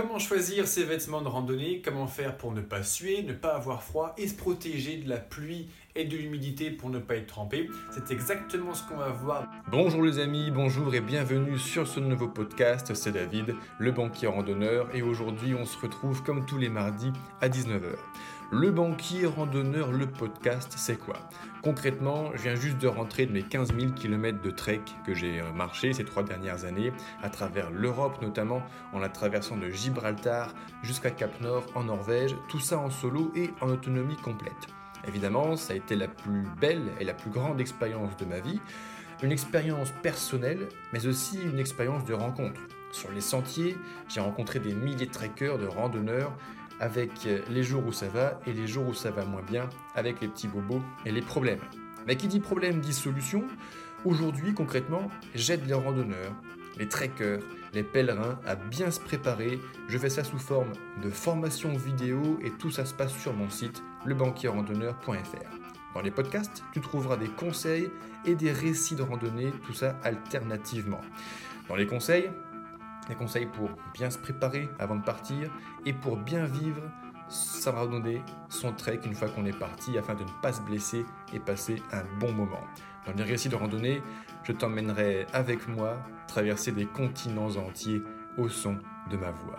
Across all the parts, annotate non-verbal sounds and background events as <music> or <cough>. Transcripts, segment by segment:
Comment choisir ses vêtements de randonnée? Comment faire pour ne pas suer, ne pas avoir froid et se protéger de la pluie et de l'humidité pour ne pas être trempé? C'est exactement ce qu'on va voir. Bonjour les amis, bonjour et bienvenue sur ce nouveau podcast. C'est David, le banquier randonneur, et aujourd'hui on se retrouve comme tous les mardis à 19h. Le banquier randonneur, le podcast, c'est quoi? Concrètement, je viens juste de rentrer de mes 15 000 km de trek que j'ai marché ces trois dernières années, à travers l'Europe notamment, en la traversant de Gibraltar jusqu'à Cap Nord en Norvège, tout ça en solo et en autonomie complète. Évidemment, ça a été la plus belle et la plus grande expérience de ma vie, une expérience personnelle, mais aussi une expérience de rencontre. Sur les sentiers, j'ai rencontré des milliers de trekkers, de randonneurs, avec les jours où ça va et les jours où ça va moins bien, avec les petits bobos et les problèmes. Mais qui dit problème dit solution. Aujourd'hui, concrètement, j'aide les randonneurs, les trekkers, les pèlerins à bien se préparer. Je fais ça sous forme de formation vidéo et tout ça se passe sur mon site lebanquierrandonneur.fr. Dans les podcasts, tu trouveras des conseils et des récits de randonnée, tout ça alternativement. Dans les conseils, des conseils pour bien se préparer avant de partir et pour bien vivre sa randonnée, son trek une fois qu'on est parti afin de ne pas se blesser et passer un bon moment. Dans les récits de randonnée, je t'emmènerai avec moi traverser des continents entiers au son de ma voix.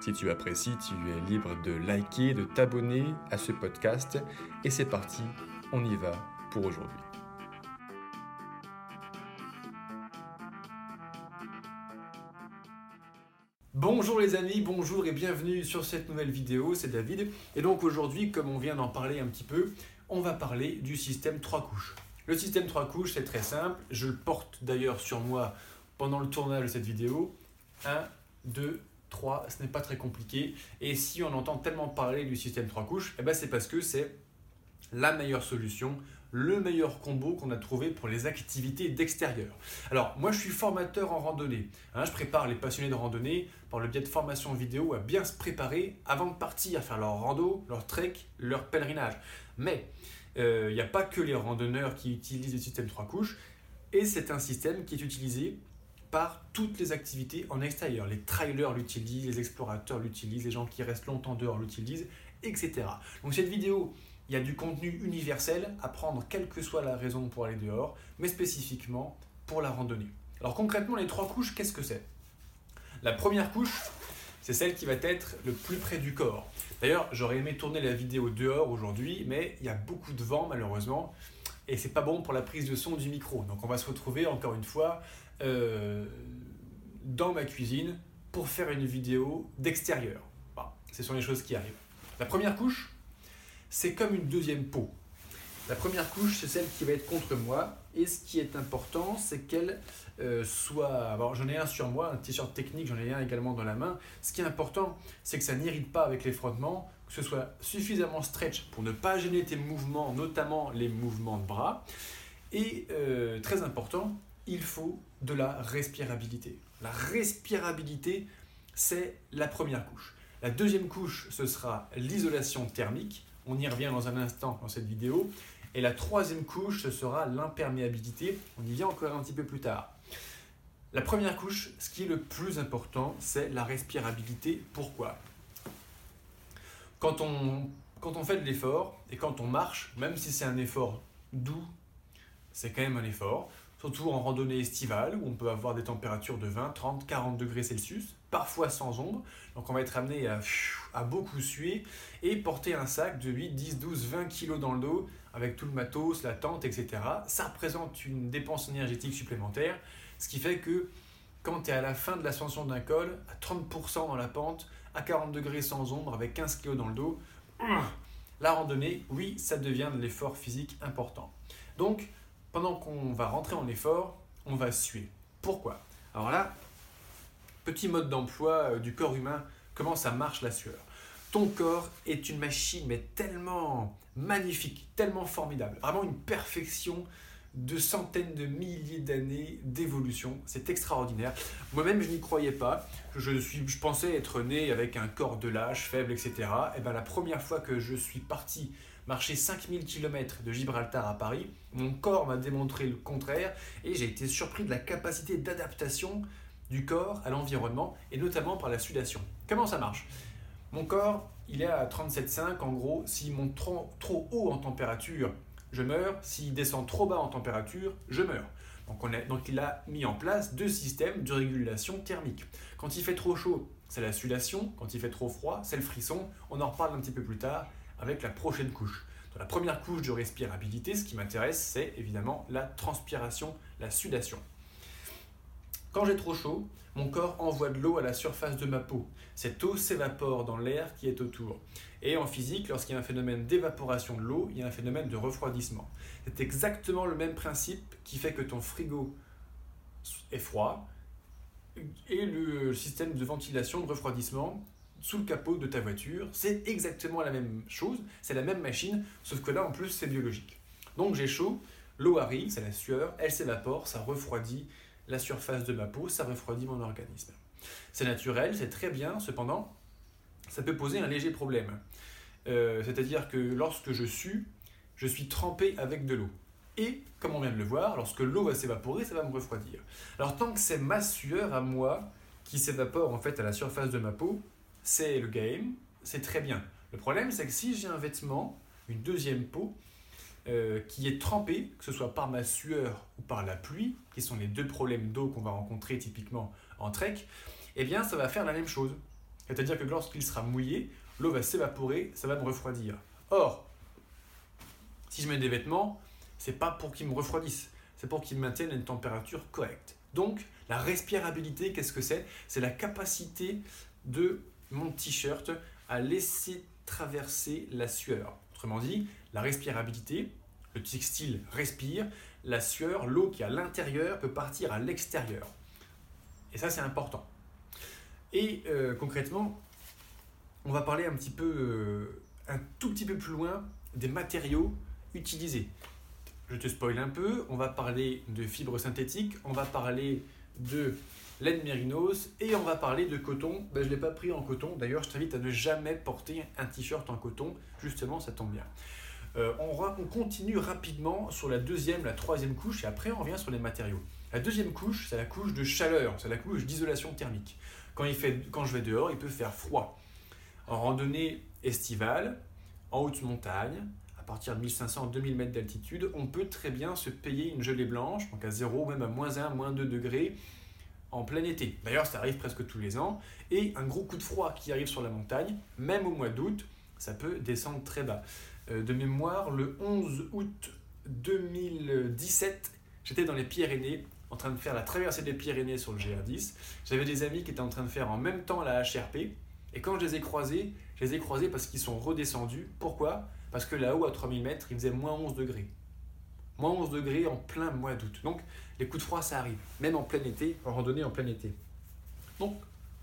Si tu apprécies, tu es libre de liker, de t'abonner à ce podcast. Et c'est parti, on y va pour aujourd'hui. Bonjour les amis, bonjour et bienvenue sur cette nouvelle vidéo, c'est David. Et donc aujourd'hui, comme on vient d'en parler un petit peu, on va parler du système 3 couches. Le système 3 couches, c'est très simple, je le porte d'ailleurs sur moi pendant le tournage de cette vidéo. 1, 2, 3, ce n'est pas très compliqué. Et si on entend tellement parler du système 3 couches, eh ben c'est parce que c'est la meilleure solution le meilleur combo qu'on a trouvé pour les activités d'extérieur. Alors, moi, je suis formateur en randonnée. Hein, je prépare les passionnés de randonnée par le biais de formation vidéo à bien se préparer avant de partir, à faire leur rando, leur trek, leur pèlerinage. Mais il euh, n'y a pas que les randonneurs qui utilisent le système 3 couches, et c'est un système qui est utilisé par toutes les activités en extérieur. Les trailers l'utilisent, les explorateurs l'utilisent, les gens qui restent longtemps dehors l'utilisent, etc. Donc cette vidéo il y a du contenu universel à prendre quelle que soit la raison pour aller dehors, mais spécifiquement pour la randonnée. Alors concrètement, les trois couches, qu'est-ce que c'est? La première couche, c'est celle qui va être le plus près du corps. D'ailleurs, j'aurais aimé tourner la vidéo dehors aujourd'hui, mais il y a beaucoup de vent malheureusement, et c'est pas bon pour la prise de son du micro. Donc on va se retrouver encore une fois euh, dans ma cuisine pour faire une vidéo d'extérieur. ce sont les choses qui arrivent. La première couche, c'est comme une deuxième peau. La première couche, c'est celle qui va être contre moi. Et ce qui est important, c'est qu'elle euh, soit... Alors j'en ai un sur moi, un t-shirt technique, j'en ai un également dans la main. Ce qui est important, c'est que ça n'irrite pas avec les frottements, que ce soit suffisamment stretch pour ne pas gêner tes mouvements, notamment les mouvements de bras. Et euh, très important, il faut de la respirabilité. La respirabilité, c'est la première couche. La deuxième couche, ce sera l'isolation thermique. On y revient dans un instant dans cette vidéo. Et la troisième couche, ce sera l'imperméabilité. On y vient encore un petit peu plus tard. La première couche, ce qui est le plus important, c'est la respirabilité. Pourquoi? Quand on, fait de l'effort et quand on marche, même si c'est un effort doux, c'est quand même un effort surtout en randonnée estivale où on peut avoir des températures de 20, 30, 40 degrés Celsius, parfois sans ombre. Donc on va être amené à, beaucoup suer et porter un sac de 8, 10, 12, 20 kg dans le dos avec tout le matos, la tente, etc. Ça représente une dépense énergétique supplémentaire, ce qui fait que quand tu es à la fin de l'ascension d'un col, à 30% dans la pente, à 40 degrés sans ombre, avec 15 kg dans le dos, <clears throat> la randonnée, oui, ça devient de l'effort physique important. Donc, pendant qu'on va rentrer en effort, on va suer. Pourquoi? Alors là, petit mode d'emploi euh, du corps humain, comment ça marche la sueur? Ton corps est une machine, mais tellement magnifique, tellement formidable, vraiment une perfection de centaines de milliers d'années d'évolution. C'est extraordinaire. Moi-même, je n'y croyais pas. Je, suis, je pensais être né avec un corps de lâche, faible, etc. Et ben, la première fois que je suis parti marcher 5000 km de Gibraltar à Paris, mon corps m'a démontré le contraire et j'ai été surpris de la capacité d'adaptation du corps à l'environnement et notamment par la sudation. Comment ça marche? Mon corps, il est à 37,5 en gros. S'il monte trop, trop haut en température, je meurs. S'il descend trop bas en température, je meurs. Donc, on donc il a mis en place deux systèmes de régulation thermique. Quand il fait trop chaud, c'est la sudation. Quand il fait trop froid, c'est le frisson. On en reparle un petit peu plus tard avec la prochaine couche. Dans la première couche de respirabilité, ce qui m'intéresse, c'est évidemment la transpiration, la sudation. Quand j'ai trop chaud, mon corps envoie de l'eau à la surface de ma peau. Cette eau s'évapore dans l'air qui est autour. Et en physique, lorsqu'il y a un phénomène d'évaporation de l'eau, il y a un phénomène de refroidissement. C'est exactement le même principe qui fait que ton frigo est froid et le système de ventilation, de refroidissement sous le capot de ta voiture, c'est exactement la même chose, c'est la même machine, sauf que là en plus c'est biologique. Donc j'ai chaud, l'eau arrive, c'est la sueur, elle s'évapore, ça refroidit la surface de ma peau, ça refroidit mon organisme. C'est naturel, c'est très bien, cependant, ça peut poser un léger problème. Euh, c'est-à-dire que lorsque je sue, je suis trempé avec de l'eau. Et, comme on vient de le voir, lorsque l'eau va s'évaporer, ça va me refroidir. Alors tant que c'est ma sueur à moi qui s'évapore en fait à la surface de ma peau, c'est le game, c'est très bien. Le problème, c'est que si j'ai un vêtement, une deuxième peau, euh, qui est trempée, que ce soit par ma sueur ou par la pluie, qui sont les deux problèmes d'eau qu'on va rencontrer typiquement en trek, eh bien ça va faire la même chose. C'est-à-dire que lorsqu'il sera mouillé, l'eau va s'évaporer, ça va me refroidir. Or, si je mets des vêtements, c'est pas pour qu'ils me refroidissent, c'est pour qu'ils maintiennent une température correcte. Donc, la respirabilité, qu'est-ce que c'est? C'est la capacité de mon t-shirt à laisser traverser la sueur. Autrement dit, la respirabilité, le textile respire, la sueur, l'eau qui est à l'intérieur peut partir à l'extérieur. Et ça, c'est important. Et euh, concrètement, on va parler un petit peu, euh, un tout petit peu plus loin des matériaux utilisés. Je te spoil un peu, on va parler de fibres synthétiques, on va parler de laine mérinos et on va parler de coton. Ben, je ne l'ai pas pris en coton, d'ailleurs je t'invite à ne jamais porter un t-shirt en coton, justement ça tombe bien. Euh, on, on, continue rapidement sur la deuxième, la troisième couche et après on revient sur les matériaux. La deuxième couche, c'est la couche de chaleur, c'est la couche d'isolation thermique. Quand, il fait, quand je vais dehors, il peut faire froid. En randonnée estivale, en haute montagne, à partir de 1500-2000 mètres d'altitude, on peut très bien se payer une gelée blanche, donc à 0, même à moins 1, moins 2 degrés, en plein été. D'ailleurs, ça arrive presque tous les ans. Et un gros coup de froid qui arrive sur la montagne, même au mois d'août, ça peut descendre très bas. Euh, de mémoire, le 11 août 2017, j'étais dans les Pyrénées en train de faire la traversée des Pyrénées sur le GR10. J'avais des amis qui étaient en train de faire en même temps la HRP. Et quand je les ai croisés, je les ai croisés parce qu'ils sont redescendus. Pourquoi? Parce que là-haut, à 3000 mètres, il faisait moins 11 degrés. Moins 11 degrés en plein mois d'août. Donc, les coups de froid, ça arrive. Même en plein été, en randonnée en plein été. Donc,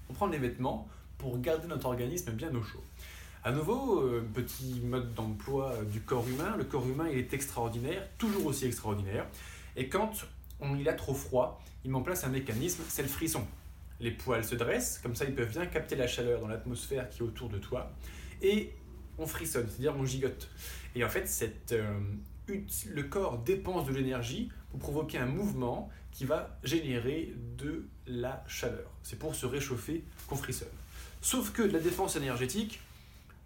on prend des vêtements pour garder notre organisme bien au chaud. À nouveau, euh, petit mode d'emploi du corps humain. Le corps humain, il est extraordinaire, toujours aussi extraordinaire. Et quand on, il a trop froid, il met en place un mécanisme, c'est le frisson. Les poils se dressent, comme ça ils peuvent bien capter la chaleur dans l'atmosphère qui est autour de toi, et on frissonne, c'est-à-dire on gigote. Et en fait, euh, le corps dépense de l'énergie pour provoquer un mouvement qui va générer de la chaleur. C'est pour se réchauffer qu'on frissonne. Sauf que de la défense énergétique,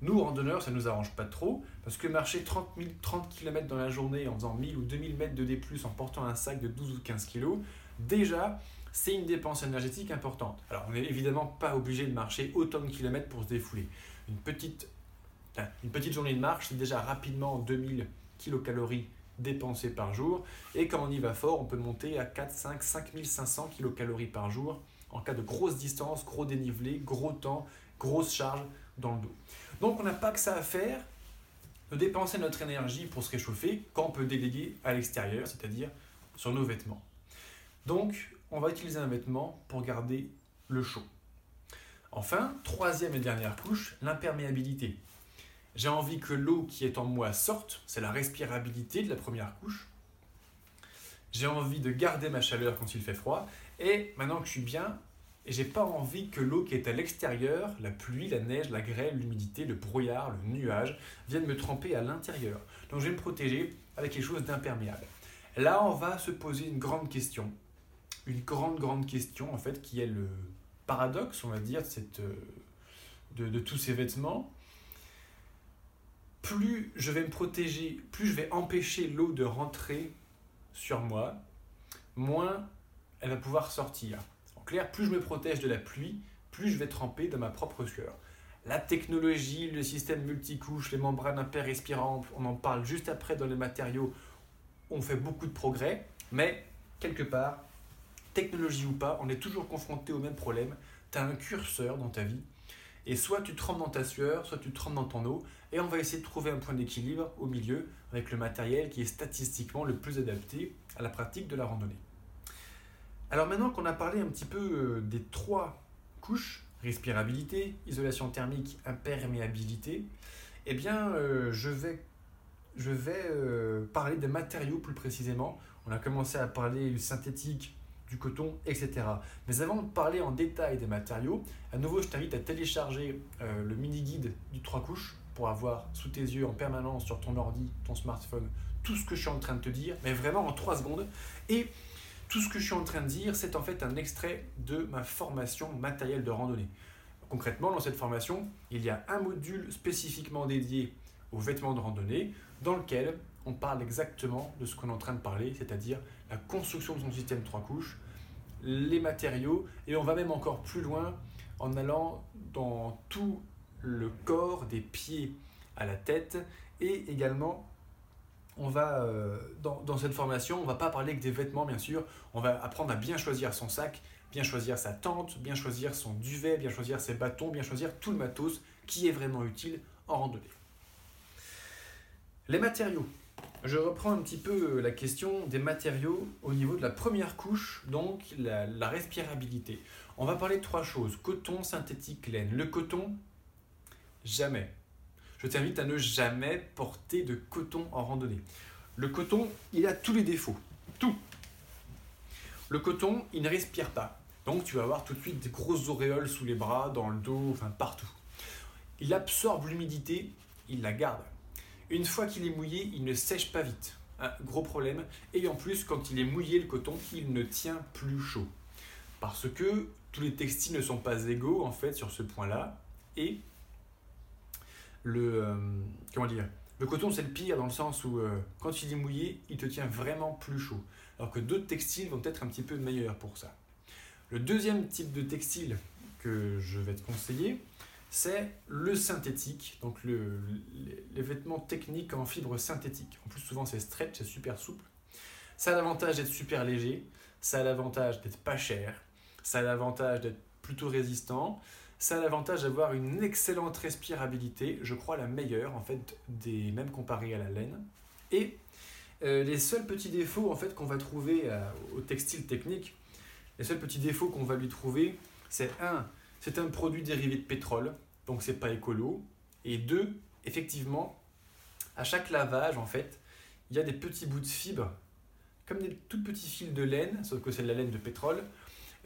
nous, randonneurs, ça ne nous arrange pas trop, parce que marcher 30, 30 km dans la journée en faisant 1000 ou 2000 mètres de D+, en portant un sac de 12 ou 15 kg, déjà, c'est une dépense énergétique importante. Alors, on n'est évidemment pas obligé de marcher autant de kilomètres pour se défouler. Une petite, une petite journée de marche, c'est déjà rapidement 2000 kilocalories dépensées par jour. Et quand on y va fort, on peut monter à 4, 5, 5500 kilocalories par jour en cas de grosse distance, gros dénivelé, gros temps, grosse charge dans le dos. Donc on n'a pas que ça à faire de dépenser notre énergie pour se réchauffer quand on peut déléguer à l'extérieur, c'est-à-dire sur nos vêtements. Donc on va utiliser un vêtement pour garder le chaud. Enfin, troisième et dernière couche, l'imperméabilité. J'ai envie que l'eau qui est en moi sorte, c'est la respirabilité de la première couche. J'ai envie de garder ma chaleur quand il fait froid. Et maintenant que je suis bien, et j'ai pas envie que l'eau qui est à l'extérieur, la pluie, la neige, la grêle, l'humidité, le brouillard, le nuage, vienne me tremper à l'intérieur. Donc je vais me protéger avec quelque chose d'imperméable. Là, on va se poser une grande question. une grande, grande question, en fait, qui est le paradoxe, on va dire, de, de tous ces vêtements. Plus je vais me protéger, plus je vais empêcher l'eau de rentrer sur moi, moins elle va pouvoir sortir. En clair, plus je me protège de la pluie, plus je vais tremper dans ma propre sueur. La technologie, le système multicouche, les membranes imper-respirantes, on en parle juste après dans les matériaux, on fait beaucoup de progrès, mais quelque part, technologie ou pas, on est toujours confronté au même problème. Tu as un curseur dans ta vie, et soit tu trempes dans ta sueur, soit tu trempes dans ton eau, et on va essayer de trouver un point d'équilibre au milieu avec le matériel qui est statistiquement le plus adapté à la pratique de la randonnée. Alors maintenant qu'on a parlé un petit peu euh, des trois couches, respirabilité, isolation thermique, imperméabilité, eh bien euh, je vais, euh, parler des matériaux plus précisément. On a commencé à parler du synthétique, du coton, etc. Mais avant de parler en détail des matériaux, à nouveau je t'invite à télécharger le mini-guide du trois couches pour avoir sous tes yeux en permanence sur ton ordi, ton smartphone, tout ce que je suis en train de te dire, mais vraiment en trois secondes. Et tout ce que je suis en train de dire, c'est en fait un extrait de ma formation matérielle de randonnée. Concrètement, dans cette formation, il y a un module spécifiquement dédié aux vêtements de randonnée, dans lequel on parle exactement de ce qu'on est en train de parler, c'est-à-dire la construction de son système trois couches, les matériaux, et on va même encore plus loin en allant dans tout le corps, des pieds à la tête, et également on va, euh, dans, cette formation, on va pas parler que des vêtements, bien sûr. On va apprendre à bien choisir son sac, bien choisir sa tente, bien choisir son duvet, bien choisir ses bâtons, bien choisir tout le matos qui est vraiment utile en randonnée. Les matériaux. Je reprends un petit peu la question des matériaux au niveau de la première couche, donc la, la respirabilité. On va parler de trois choses coton, synthétique, laine. Le coton, jamais je t'invite à ne jamais porter de coton en randonnée. Le coton, il a tous les défauts. Tout. Le coton, il ne respire pas. Donc tu vas avoir tout de suite des grosses auréoles sous les bras, dans le dos, enfin partout. Il absorbe l'humidité, il la garde. Une fois qu'il est mouillé, il ne sèche pas vite. Un gros problème. Et en plus, quand il est mouillé, le coton, il ne tient plus chaud. Parce que tous les textiles ne sont pas égaux, en fait, sur ce point-là. Et le, euh, comment dire, le coton, c'est le pire dans le sens où euh, quand il est mouillé, il te tient vraiment plus chaud. Alors que d'autres textiles vont être un petit peu meilleurs pour ça. Le deuxième type de textile que je vais te conseiller, c'est le synthétique, donc le, les, vêtements techniques en fibre synthétique. En plus, souvent, c'est stretch, c'est super souple. Ça a l'avantage d'être super léger, ça a l'avantage d'être pas cher, ça a l'avantage d'être plutôt résistant, ça a l'avantage d'avoir une excellente respirabilité, je crois la meilleure en fait, des, même comparée à la laine. Et euh, les seuls petits défauts en fait qu'on va trouver euh, au textile technique, les seuls petits défauts qu'on va lui trouver, c'est un, c'est un produit dérivé de pétrole, donc c'est pas écolo. Et deux, effectivement, à chaque lavage en fait, il y a des petits bouts de fibres, comme des tout petits fils de laine, sauf que c'est de la laine de pétrole,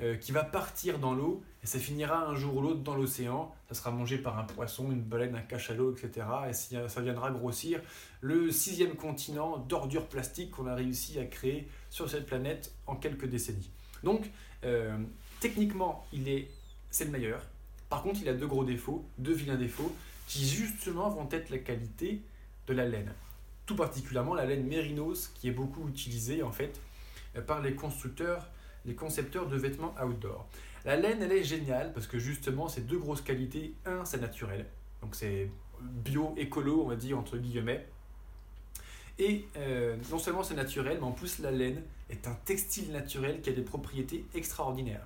euh, qui va partir dans l'eau et ça finira un jour ou l'autre dans l'océan. Ça sera mangé par un poisson, une baleine, un cachalot, etc. Et ça viendra grossir le sixième continent d'ordures plastiques qu'on a réussi à créer sur cette planète en quelques décennies. Donc, euh, techniquement, il est, c'est le meilleur. Par contre, il a deux gros défauts, deux vilains défauts, qui justement vont être la qualité de la laine. Tout particulièrement la laine mérinos, qui est beaucoup utilisée en fait par les constructeurs les concepteurs de vêtements outdoor. La laine, elle est géniale parce que justement, c'est deux grosses qualités. Un, c'est naturel. Donc c'est bio, écolo, on va dire, entre guillemets. Et euh, non seulement c'est naturel, mais en plus la laine est un textile naturel qui a des propriétés extraordinaires.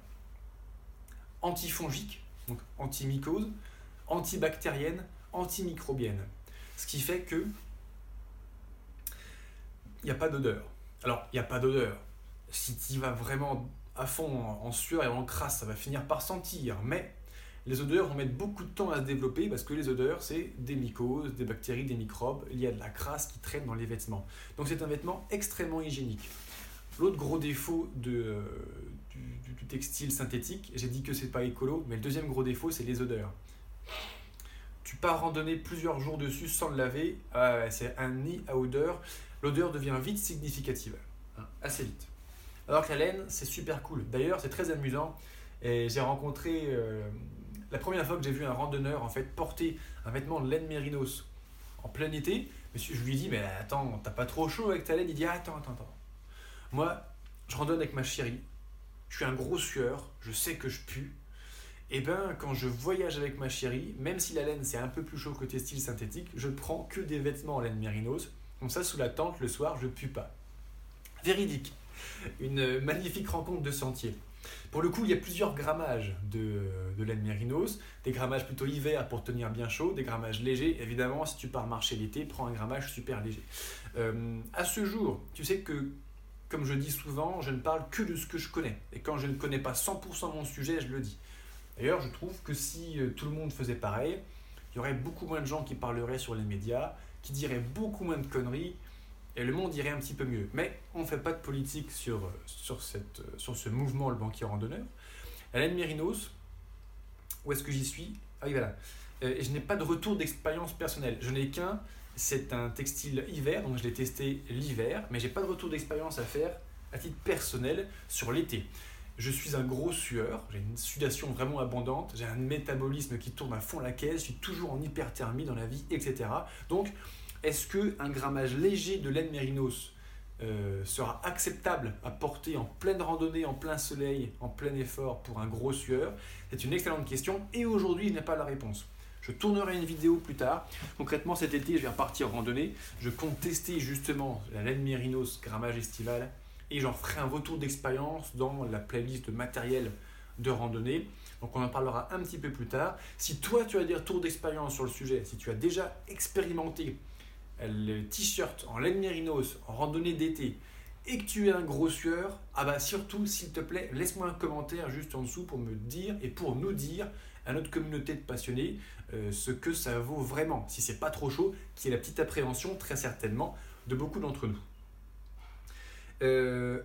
Antifongique, donc antimycose, antibactérienne, antimicrobienne. Ce qui fait que il n'y a pas d'odeur. Alors, il n'y a pas d'odeur si tu vas vraiment à fond en sueur et en crasse, ça va finir par sentir. Mais les odeurs vont mettre beaucoup de temps à se développer parce que les odeurs, c'est des mycoses, des bactéries, des microbes. Il y a de la crasse qui traîne dans les vêtements. Donc c'est un vêtement extrêmement hygiénique. L'autre gros défaut euh, du, textile synthétique, j'ai dit que c'est pas écolo, mais le deuxième gros défaut, c'est les odeurs. Tu pars randonner plusieurs jours dessus sans le laver, ah c'est un nid à odeur. L'odeur devient vite significative, hein, assez vite. Alors que la laine, c'est super cool. D'ailleurs, c'est très amusant. Et j'ai rencontré, euh, la première fois que j'ai vu un randonneur en fait porter un vêtement de laine mérinos en plein été, je lui dit, mais attends, t'as pas trop chaud avec ta laine? Il dit, attends, attends, attends. Moi, je randonne avec ma chérie, je suis un gros sueur, je sais que je pue. Et eh ben, quand je voyage avec ma chérie, même si la laine c'est un peu plus chaud côté style synthétique, je prends que des vêtements en laine mérinos. Comme ça, sous la tente, le soir, je pue pas. Véridique. Une magnifique rencontre de sentier. Pour le coup, il y a plusieurs grammages de, de laine mérinos. Des grammages plutôt hiver pour tenir bien chaud, des grammages légers. Évidemment, si tu pars marcher l'été, prends un grammage super léger. Euh, à ce jour, tu sais que, comme je dis souvent, je ne parle que de ce que je connais. Et quand je ne connais pas 100% mon sujet, je le dis. D'ailleurs, je trouve que si euh, tout le monde faisait pareil, il y aurait beaucoup moins de gens qui parleraient sur les médias, qui diraient beaucoup moins de conneries, et le monde irait un petit peu mieux. Mais on ne fait pas de politique sur, sur, cette, sur ce mouvement, le banquier randonneur. Alain Mérinos, où est-ce que j'y suis? Ah oui, voilà. Euh, je n'ai pas de retour d'expérience personnelle. Je n'ai qu'un, c'est un textile hiver, donc je l'ai testé l'hiver, mais j'ai pas de retour d'expérience à faire à titre personnel sur l'été. Je suis un gros sueur, j'ai une sudation vraiment abondante, j'ai un métabolisme qui tourne à fond la caisse, je suis toujours en hyperthermie dans la vie, etc. Donc, est-ce qu'un grammage léger de laine mérinos euh, sera acceptable à porter en pleine randonnée, en plein soleil, en plein effort pour un gros sueur? C'est une excellente question et aujourd'hui, il n'y a pas la réponse. Je tournerai une vidéo plus tard. Concrètement, cet été, je vais repartir en randonnée. Je compte tester justement la laine mérinos grammage estival et j'en ferai un retour d'expérience dans la playlist de matériel de randonnée. Donc on en parlera un petit peu plus tard. Si toi tu as des retours d'expérience sur le sujet, si tu as déjà expérimenté le t-shirt en laine mérinos en randonnée d'été et que tu es un gros sueur, ah bah surtout s'il te plaît, laisse-moi un commentaire juste en dessous pour me dire et pour nous dire à notre communauté de passionnés euh, ce que ça vaut vraiment, si c'est pas trop chaud, qui est la petite appréhension très certainement de beaucoup d'entre nous. Euh,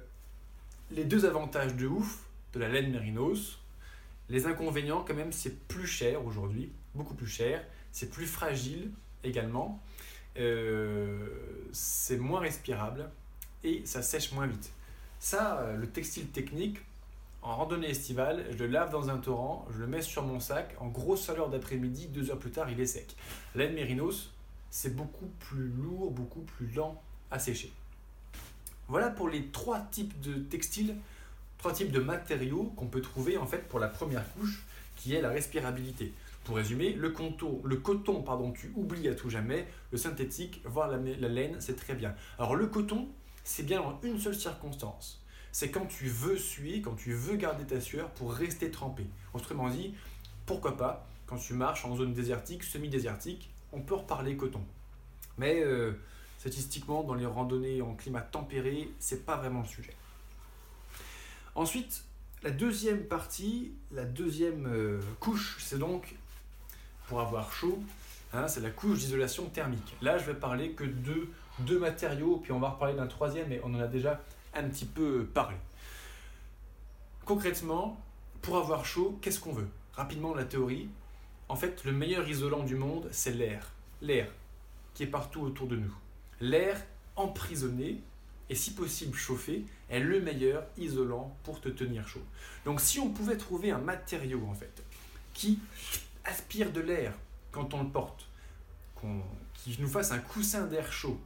les deux avantages de ouf de la laine mérinos, les inconvénients quand même c'est plus cher aujourd'hui, beaucoup plus cher, c'est plus fragile également. Euh, c'est moins respirable et ça sèche moins vite. Ça, euh, le textile technique, en randonnée estivale, je le lave dans un torrent, je le mets sur mon sac, en grosse chaleur d'après-midi, deux heures plus tard, il est sec. Laine mérinos, c'est beaucoup plus lourd, beaucoup plus lent à sécher. Voilà pour les trois types de textiles, trois types de matériaux qu'on peut trouver en fait pour la première couche, qui est la respirabilité. Pour résumer, le, coton, le coton, pardon, tu oublies à tout jamais, le synthétique, voire la, laine, c'est très bien. Alors le coton, c'est bien en une seule circonstance. C'est quand tu veux suer, quand tu veux garder ta sueur pour rester trempé. Autrement dit, pourquoi pas, quand tu marches en zone désertique, semi-désertique, on peut reparler coton. Mais euh, statistiquement, dans les randonnées en climat tempéré, c'est pas vraiment le sujet. Ensuite, la deuxième partie, la deuxième euh, couche, c'est donc pour avoir chaud, hein, c'est la couche d'isolation thermique. Là, je vais parler que de deux matériaux, puis on va reparler d'un troisième, mais on en a déjà un petit peu parlé. Concrètement, pour avoir chaud, qu'est-ce qu'on veut? Rapidement, la théorie. En fait, le meilleur isolant du monde, c'est l'air. L'air qui est partout autour de nous. L'air emprisonné et si possible chauffé est le meilleur isolant pour te tenir chaud. Donc si on pouvait trouver un matériau en fait qui aspire de l'air quand on le porte, qu'on, qui nous fasse un coussin d'air chaud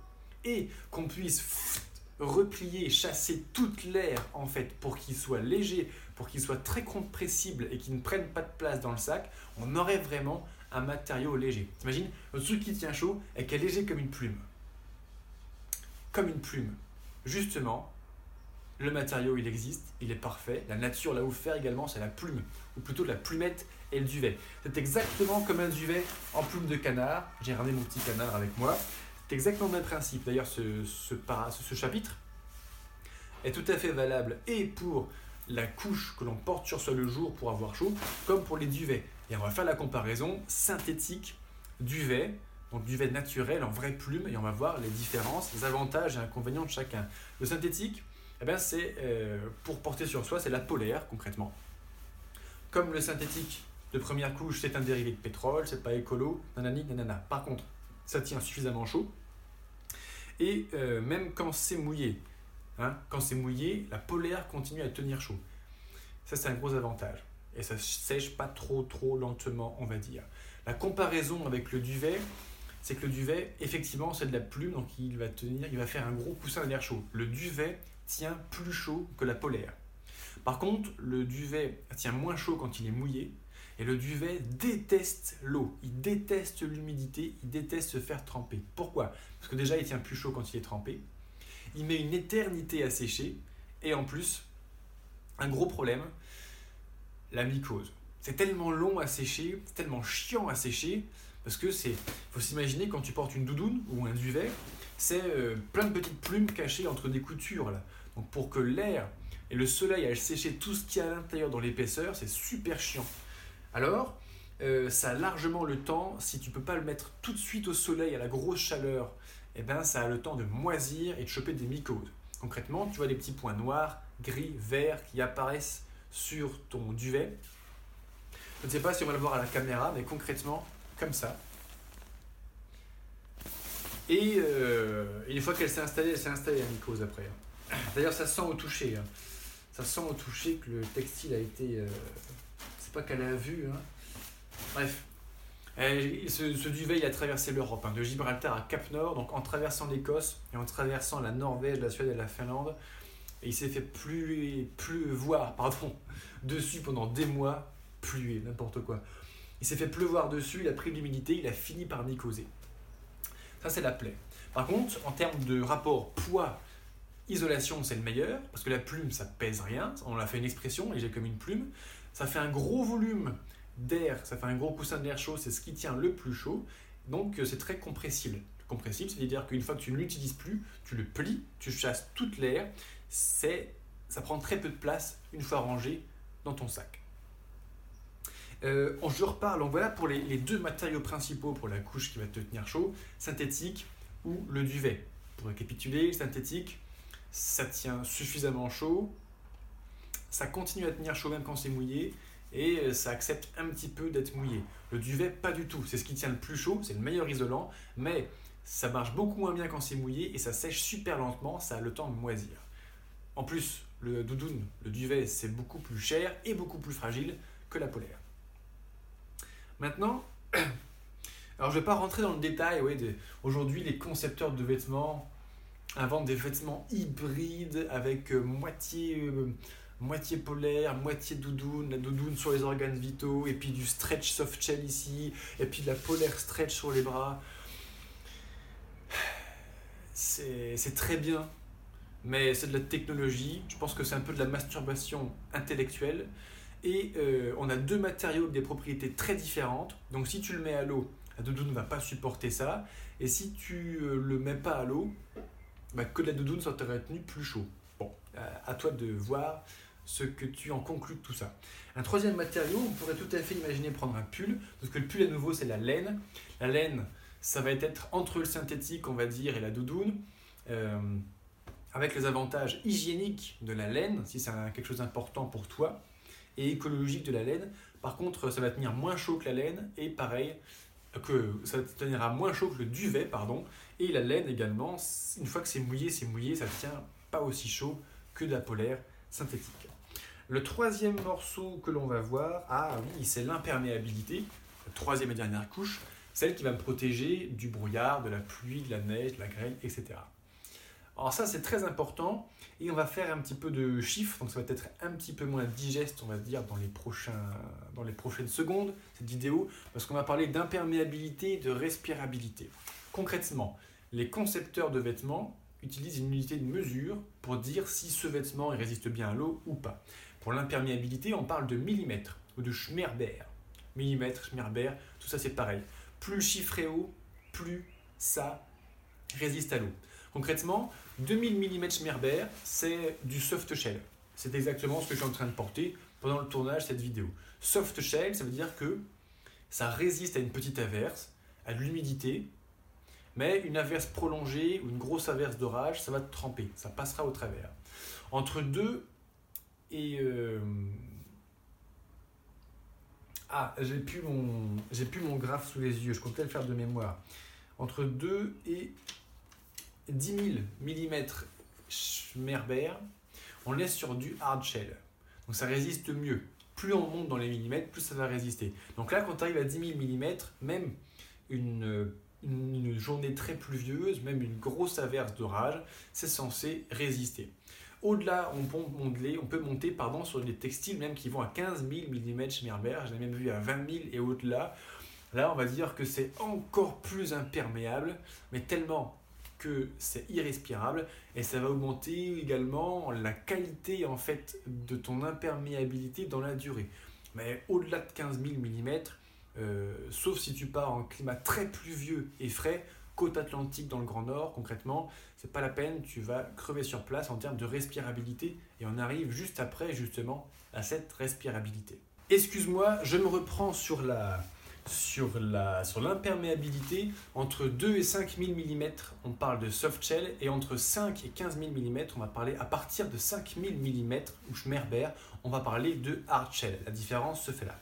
et qu'on puisse replier, chasser toute l'air en fait pour qu'il soit léger, pour qu'il soit très compressible et qu'il ne prenne pas de place dans le sac, on aurait vraiment un matériau léger. T'imagines, le truc qui tient chaud et qui est léger comme une plume. Comme une plume. Justement, le matériau il existe, il est parfait. La nature l'a offert également, c'est la plume, ou plutôt la plumette et le duvet. C'est exactement comme un duvet en plume de canard. J'ai ramené mon petit canard avec moi. C'est exactement le même principe. D'ailleurs, ce, ce, chapitre est tout à fait valable et pour la couche que l'on porte sur soi le jour pour avoir chaud, comme pour les duvets. Et on va faire la comparaison synthétique duvet, donc duvet naturel en vraie plume, et on va voir les différences, les avantages et inconvénients de chacun. Le synthétique, eh ben c'est euh, pour porter sur soi, c'est la polaire concrètement. Comme le synthétique de première couche, c'est un dérivé de pétrole, c'est pas écolo, nanani, nanana. Par contre, ça tient suffisamment chaud. Et euh, même quand c'est mouillé, Hein. Quand c'est mouillé, la polaire continue à tenir chaud. Ça, c'est un gros avantage. Et ça sèche pas trop, trop lentement, on va dire. La comparaison avec le duvet, c'est que le duvet, effectivement, c'est de la plume, donc il va tenir, il va faire un gros coussin d'air chaud. Le duvet tient plus chaud que la polaire. Par contre, le duvet tient moins chaud quand il est mouillé, et le duvet déteste l'eau, il déteste l'humidité, il déteste se faire tremper. Pourquoi? Parce que déjà, il tient plus chaud quand il est trempé, il met une éternité à sécher, et en plus, un gros problème, la mycose. C'est tellement long à sécher, tellement chiant à sécher, parce que c'est, faut s'imaginer quand tu portes une doudoune ou un duvet, c'est euh, plein de petites plumes cachées entre des coutures là. Donc pour que l'air et le soleil aillent sécher tout ce qu'il y a à l'intérieur dans l'épaisseur, c'est super chiant. Alors, euh, ça a largement le temps, si tu peux pas le mettre tout de suite au soleil à la grosse chaleur, eh ben ça a le temps de moisir et de choper des mycoses. Concrètement, tu vois des petits points noirs, gris, verts qui apparaissent sur ton duvet. Je ne sais pas si on va le voir à la caméra, mais concrètement, comme ça. Et euh, une fois qu'elle s'est installée, elle s'est installée la mycose après. D'ailleurs, ça sent au toucher. Hein. Ça sent au toucher que le textile a été. Euh, pas qu'elle a vu. Hein. Bref. ce, duvet, il a traversé l'Europe, hein, de Gibraltar à Cap Nord, donc en traversant l'Écosse et en traversant la Norvège, la Suède et la Finlande. Et il s'est fait plus, <laughs> pardon, dessus pendant des mois, pluer, n'importe quoi. Il s'est fait pleuvoir dessus, il a pris l'humidité, il a fini par mycoser. Ça, c'est la plaie. Par contre, en termes de rapport poids Isolation, c'est le meilleur, parce que la plume, ça pèse rien. On l'a fait une expression, et j'ai comme une plume. Ça fait un gros volume d'air, ça fait un gros coussin d'air chaud, c'est ce qui tient le plus chaud. Donc, euh, c'est très compressible. Compressible, c'est-à-dire qu'une fois que tu ne l'utilises plus, tu le plies, tu chasses toute l'air. Ça prend très peu de place une fois rangé dans ton sac. Euh, je reparle, donc voilà pour les, les, deux matériaux principaux pour la couche qui va te tenir chaud, synthétique ou le duvet. Pour récapituler, synthétique, ça tient suffisamment chaud, ça continue à tenir chaud même quand c'est mouillé, et euh, ça accepte un petit peu d'être mouillé. Le duvet, pas du tout. C'est ce qui tient le plus chaud, c'est le meilleur isolant, mais ça marche beaucoup moins bien quand c'est mouillé et ça sèche super lentement, ça a le temps de moisir. En plus, le doudoune, le duvet, c'est beaucoup plus cher et beaucoup plus fragile que la polaire. Maintenant, <coughs> alors je ne vais pas rentrer dans le détail, aujourd'hui les concepteurs de vêtements invente des vêtements hybrides avec euh, moitié, euh, moitié polaire, moitié doudoune, la doudoune sur les organes vitaux, et puis du stretch soft shell ici, et puis de la polaire stretch sur les bras. C'est très bien, mais c'est de la technologie. Je pense que c'est un peu de la masturbation intellectuelle. Et euh, on a deux matériaux avec des propriétés très différentes. Donc si tu le mets à l'eau, la doudoune ne va pas supporter ça. Et si tu le mets pas à l'eau, bah, que la doudoune soit retenue plus chaud. Bon, à toi de voir ce que tu en conclus de tout ça. Un troisième matériau, on pourrait tout à fait imaginer prendre un pull, parce que le pull à nouveau c'est la laine. La laine, ça va être entre le synthétique, on va dire, et la doudoune, euh, avec les avantages hygiéniques de la laine, si c'est quelque chose d'important pour toi, et écologique de la laine. Par contre, ça va tenir moins chaud que la laine, et pareil, que ça tiendra moins chaud que le duvet, pardon, et la laine également, une fois que c'est mouillé, c'est mouillé, ça tient pas aussi chaud que de la polaire synthétique. Le troisième morceau que l'on va voir, ah oui, c'est l'imperméabilité, la troisième et dernière couche, celle qui va me protéger du brouillard, de la pluie, de la neige, de la grêle, etc. Alors ça c'est très important et on va faire un petit peu de chiffres, donc ça va être un petit peu moins digeste on va dire dans les, dans les prochaines secondes cette vidéo parce qu'on va parler d'imperméabilité et de respirabilité. Concrètement, les concepteurs de vêtements utilisent une unité de mesure pour dire si ce vêtement résiste bien à l'eau ou pas. Pour l'imperméabilité, on parle de millimètres ou de schmerber. Millimètre, schmerber, tout ça c'est pareil. Plus est haut, plus ça résiste à l'eau. Concrètement, 2000 mm Schmerber, c'est du soft shell. C'est exactement ce que je suis en train de porter pendant le tournage de cette vidéo. Soft shell, ça veut dire que ça résiste à une petite averse, à l'humidité, mais une averse prolongée ou une grosse averse d'orage, ça va te tremper, ça passera au travers. Entre 2 et... Euh, ah, j'ai plus, mon... plus mon graphe sous les yeux, je comptais le faire de mémoire. Entre 2 et 10 000 mm Schmerber, on est sur du hard shell. Donc ça résiste mieux. Plus on monte dans les millimètres, plus ça va résister. Donc là, quand tu arrives à 10 000 mm, même une journée très pluvieuse, même une grosse averse d'orage, c'est censé résister. Au-delà, on peut monter, pardon, sur des textiles même qui vont à 15 000 mm Schmerber, j'en même vu à 20 000 et au-delà. Là, on va dire que c'est encore plus imperméable, mais tellement que c'est irrespirable et ça va augmenter également la qualité en fait de ton imperméabilité dans la durée. Mais au-delà de 15 000 mm, sauf si tu pars en climat très pluvieux et frais, côte atlantique dans le Grand Nord, concrètement, c'est pas la peine, tu vas crever sur place en termes de respirabilité et on arrive juste après justement à cette respirabilité. Excuse-moi, je me reprends sur la sur la sur l'imperméabilité entre 2 et 5 000 mm, on parle de soft shell et entre 5 et 15 000 mm, on va parler à partir de 5 000 mm ou Schmerber, on va parler de hard shell. La différence se fait là.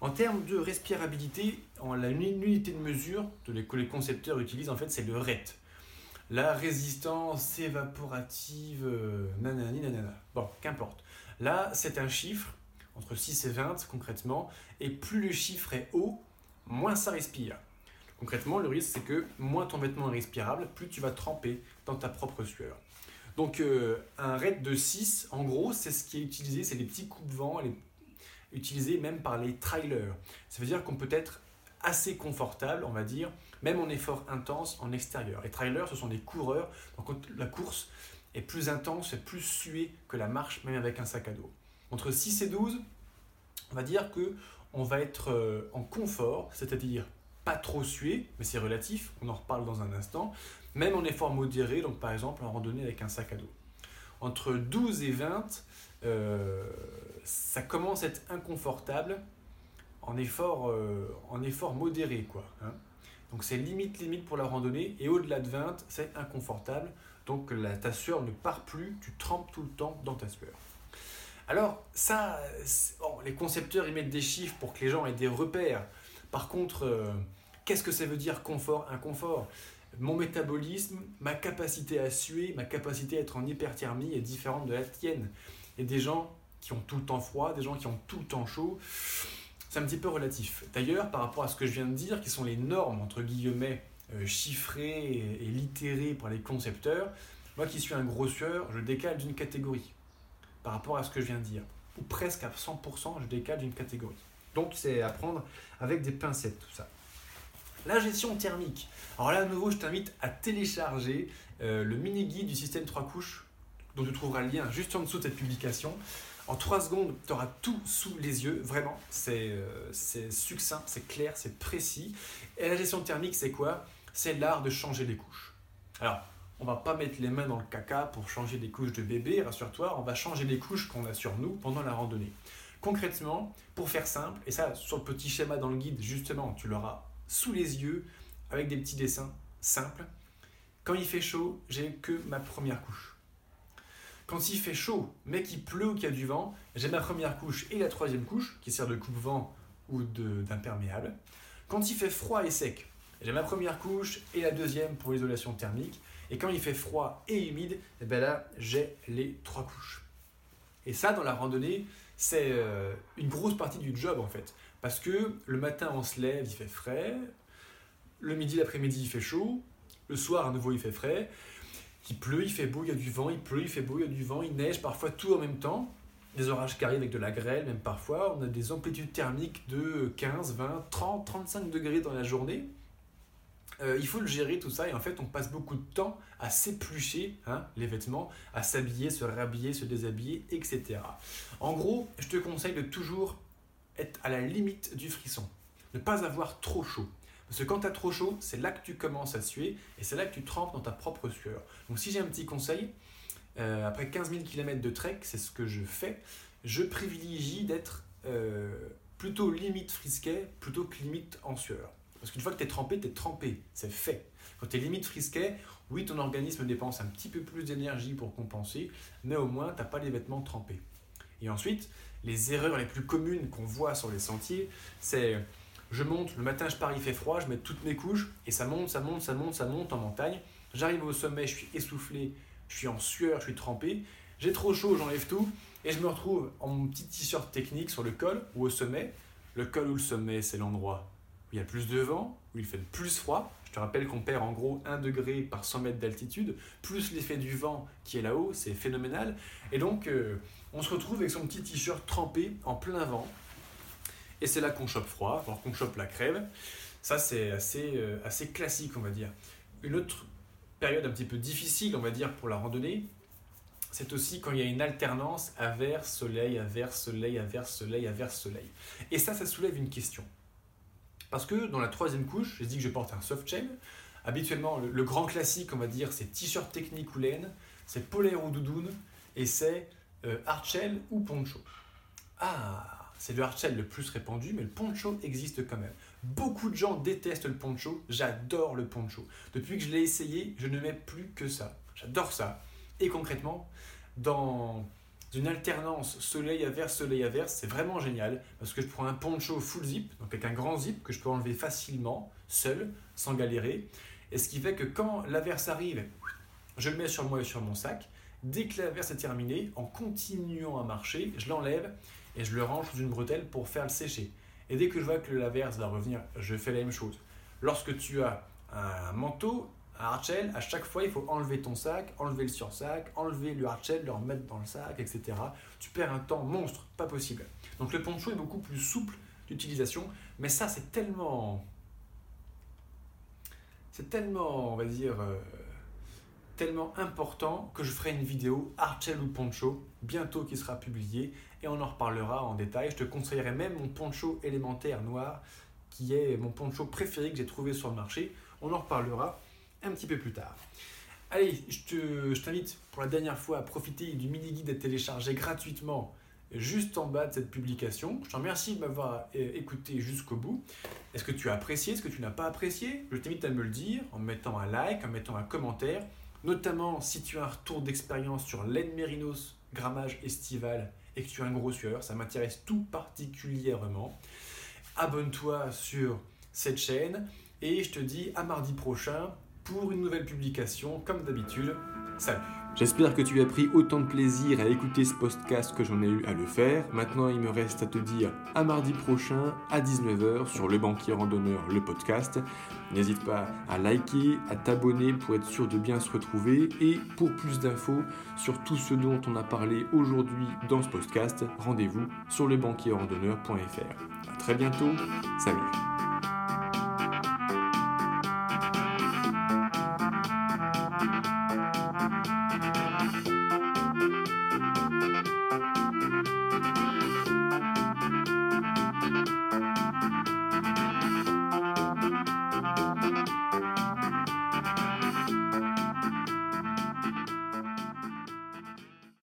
En termes de respirabilité, la unité de mesure que les concepteurs utilisent, en fait, c'est le RET. La résistance évaporative, euh, nanani, nanana. Bon, qu'importe. Là, c'est un chiffre, entre 6 et 20 concrètement, et plus le chiffre est haut, moins ça respire. Concrètement, le risque, c'est que moins ton vêtement est respirable, plus tu vas tremper dans ta propre sueur. Donc, euh, un RET de 6, en gros, c'est ce qui est utilisé, c'est les petits coups de vent, les utilisé même par les trailers. Ça veut dire qu'on peut être assez confortable, on va dire, même en effort intense en extérieur. Les trailers, ce sont des coureurs, donc la course est plus intense et plus suée que la marche, même avec un sac à dos. Entre 6 et 12, on va dire que on va être euh, en confort, c'est-à-dire pas trop sué, mais c'est relatif, on en reparle dans un instant, même en effort modéré, donc par exemple en randonnée avec un sac à dos. Entre 12 et 20, euh, ça commence à être inconfortable en effort, euh, en effort modéré. Quoi, hein. Donc c'est limite limite pour la randonnée et au-delà de 20, c'est inconfortable. Donc la, ta sueur ne part plus, tu trempes tout le temps dans ta sueur. Alors ça, les concepteurs ils mettent des chiffres pour que les gens aient des repères. Par contre, euh, qu'est-ce que ça veut dire confort, inconfort? Mon métabolisme, ma capacité à suer, ma capacité à être en hyperthermie est différente de la tienne. Et des gens qui ont tout le temps froid, des gens qui ont tout le temps chaud. C'est un petit peu relatif. D'ailleurs, par rapport à ce que je viens de dire, qui sont les normes, entre guillemets, euh, chiffrées et, littérées par les concepteurs, moi qui suis un grosseur, je décale d'une catégorie par rapport à ce que je viens de dire. Ou presque à 100%, je décale d'une catégorie. Donc c'est à prendre avec des pincettes tout ça. La gestion thermique. Alors là, à nouveau, je t'invite à télécharger euh, le mini-guide du système 3 couches, dont tu trouveras le lien juste en dessous de cette publication. En 3 secondes, tu auras tout sous les yeux, vraiment. Euh, c'est succinct, c'est clair, c'est précis. Et la gestion thermique, c'est quoi? C'est l'art de changer les couches. Alors, on va pas mettre les mains dans le caca pour changer des couches de bébé, rassure-toi, on va changer les couches qu'on a sur nous pendant la randonnée. Concrètement, pour faire simple, et ça sur le petit schéma dans le guide, justement, tu l'auras sous les yeux avec des petits dessins simples. Quand il fait chaud, j'ai que ma première couche. Quand il fait chaud, mais qu'il pleut ou qu'il y a du vent, j'ai ma première couche et la troisième couche, qui sert de coupe-vent ou d'imperméable. Quand il fait froid et sec, j'ai ma première couche et la deuxième pour l'isolation thermique. Et quand il fait froid et humide, eh ben j'ai les trois couches. Et ça, dans la randonnée, c'est euh, une grosse partie du job en fait. Parce que le matin, on se lève, il fait frais. Le midi, l'après-midi, il fait chaud. Le soir, à nouveau, il fait frais. Il pleut, il fait beau, il y a du vent, il pleut, il fait beau, il y a du vent, il neige, parfois tout en même temps. Des orages qui arrivent avec de la grêle, même parfois. On a des amplitudes thermiques de 15, 20, 30, 35 degrés dans la journée. Euh, il faut le gérer tout ça et en fait on passe beaucoup de temps à s'éplucher hein, les vêtements, à s'habiller, se rhabiller, se déshabiller, etc. En gros, je te conseille de toujours être à la limite du frisson, ne pas avoir trop chaud. Parce que quand tu as trop chaud, c'est là que tu commences à suer et c'est là que tu trempes dans ta propre sueur. Donc si j'ai un petit conseil, euh, après 15 000 km de trek, c'est ce que je fais, je privilégie d'être euh, plutôt limite frisquet plutôt que limite en sueur. Parce qu'une fois que tu es trempé, tu es trempé, c'est fait. Quand tu es limite frisquet, oui, ton organisme dépense un petit peu plus d'énergie pour compenser, mais au moins, tu n'as pas les vêtements trempés. Et ensuite, les erreurs les plus communes qu'on voit sur les sentiers, c'est je monte, le matin je pars, il fait froid, je mets toutes mes couches et ça monte, ça monte, ça monte, ça monte en montagne. J'arrive au sommet, je suis essoufflé, je suis en sueur, je suis trempé, j'ai trop chaud, j'enlève tout, et je me retrouve en mon petit t-shirt technique sur le col ou au sommet. Le col ou le sommet, c'est l'endroit où il y a plus de vent, où il fait plus froid. Je te rappelle qu'on perd en gros 1 degré par 100 mètres d'altitude, plus l'effet du vent qui est là-haut, c'est phénoménal. Et donc, euh, on se retrouve avec son petit t-shirt trempé en plein vent. Et c'est là qu'on chope froid, alors qu'on chope la crève. Ça, c'est assez, euh, assez classique, on va dire. Une autre période un petit peu difficile, on va dire, pour la randonnée, c'est aussi quand il y a une alternance averse, soleil, averse, soleil, averse, soleil, averse, soleil. Et ça, ça soulève une question. Parce que dans la troisième couche, j'ai dit que je porte un soft shell. Habituellement, le, grand classique, on va dire, c'est t-shirt technique ou laine, c'est polaire ou doudoune, et c'est euh, shell ou poncho. Ah, c'est le shell le plus répandu, mais le poncho existe quand même. Beaucoup de gens détestent le poncho, j'adore le poncho. Depuis que je l'ai essayé, je ne mets plus que ça. J'adore ça. Et concrètement, dans une alternance soleil averse, soleil averse, c'est vraiment génial parce que je prends un poncho full zip, donc avec un grand zip que je peux enlever facilement, seul, sans galérer. Et ce qui fait que quand l'averse arrive, je le mets sur moi et sur mon sac. Dès que l'averse est terminée, en continuant à marcher, je l'enlève et je le range sous une bretelle pour faire le sécher. Et dès que je vois que l'averse va revenir, je fais la même chose. Lorsque tu as un manteau, un hardshell, à chaque fois, il faut enlever ton sac, enlever le sursac, enlever le hardshell, le remettre dans le sac, etc. Tu perds un temps monstre, pas possible. Donc le poncho est beaucoup plus souple d'utilisation, mais ça, c'est tellement. C'est tellement, on va dire, euh, tellement important que je ferai une vidéo hardshell ou poncho bientôt qui sera publiée et on en reparlera en détail. Je te conseillerais même mon poncho élémentaire noir qui est mon poncho préféré que j'ai trouvé sur le marché. On en reparlera un petit peu plus tard. Allez, je t'invite pour la dernière fois à profiter du mini-guide à télécharger gratuitement juste en bas de cette publication. Je te remercie de m'avoir euh, écouté jusqu'au bout. Est-ce que tu as apprécié? Est-ce que tu n'as pas apprécié? Je t'invite à me le dire en mettant un like, en mettant un commentaire, notamment si tu as un retour d'expérience sur l'aine mérinos grammage estival et que tu es un gros sueur, ça m'intéresse tout particulièrement. Abonne-toi sur cette chaîne et je te dis à mardi prochain pour une nouvelle publication, comme d'habitude. Salut J'espère que tu as pris autant de plaisir à écouter ce podcast que j'en ai eu à le faire. Maintenant, il me reste à te dire à mardi prochain à 19h sur Le Banquier Randonneur, le podcast. N'hésite pas à liker, à t'abonner pour être sûr de bien se retrouver. Et pour plus d'infos sur tout ce dont on a parlé aujourd'hui dans ce podcast, rendez-vous sur lebanquierrandonneur.fr. A très bientôt, salut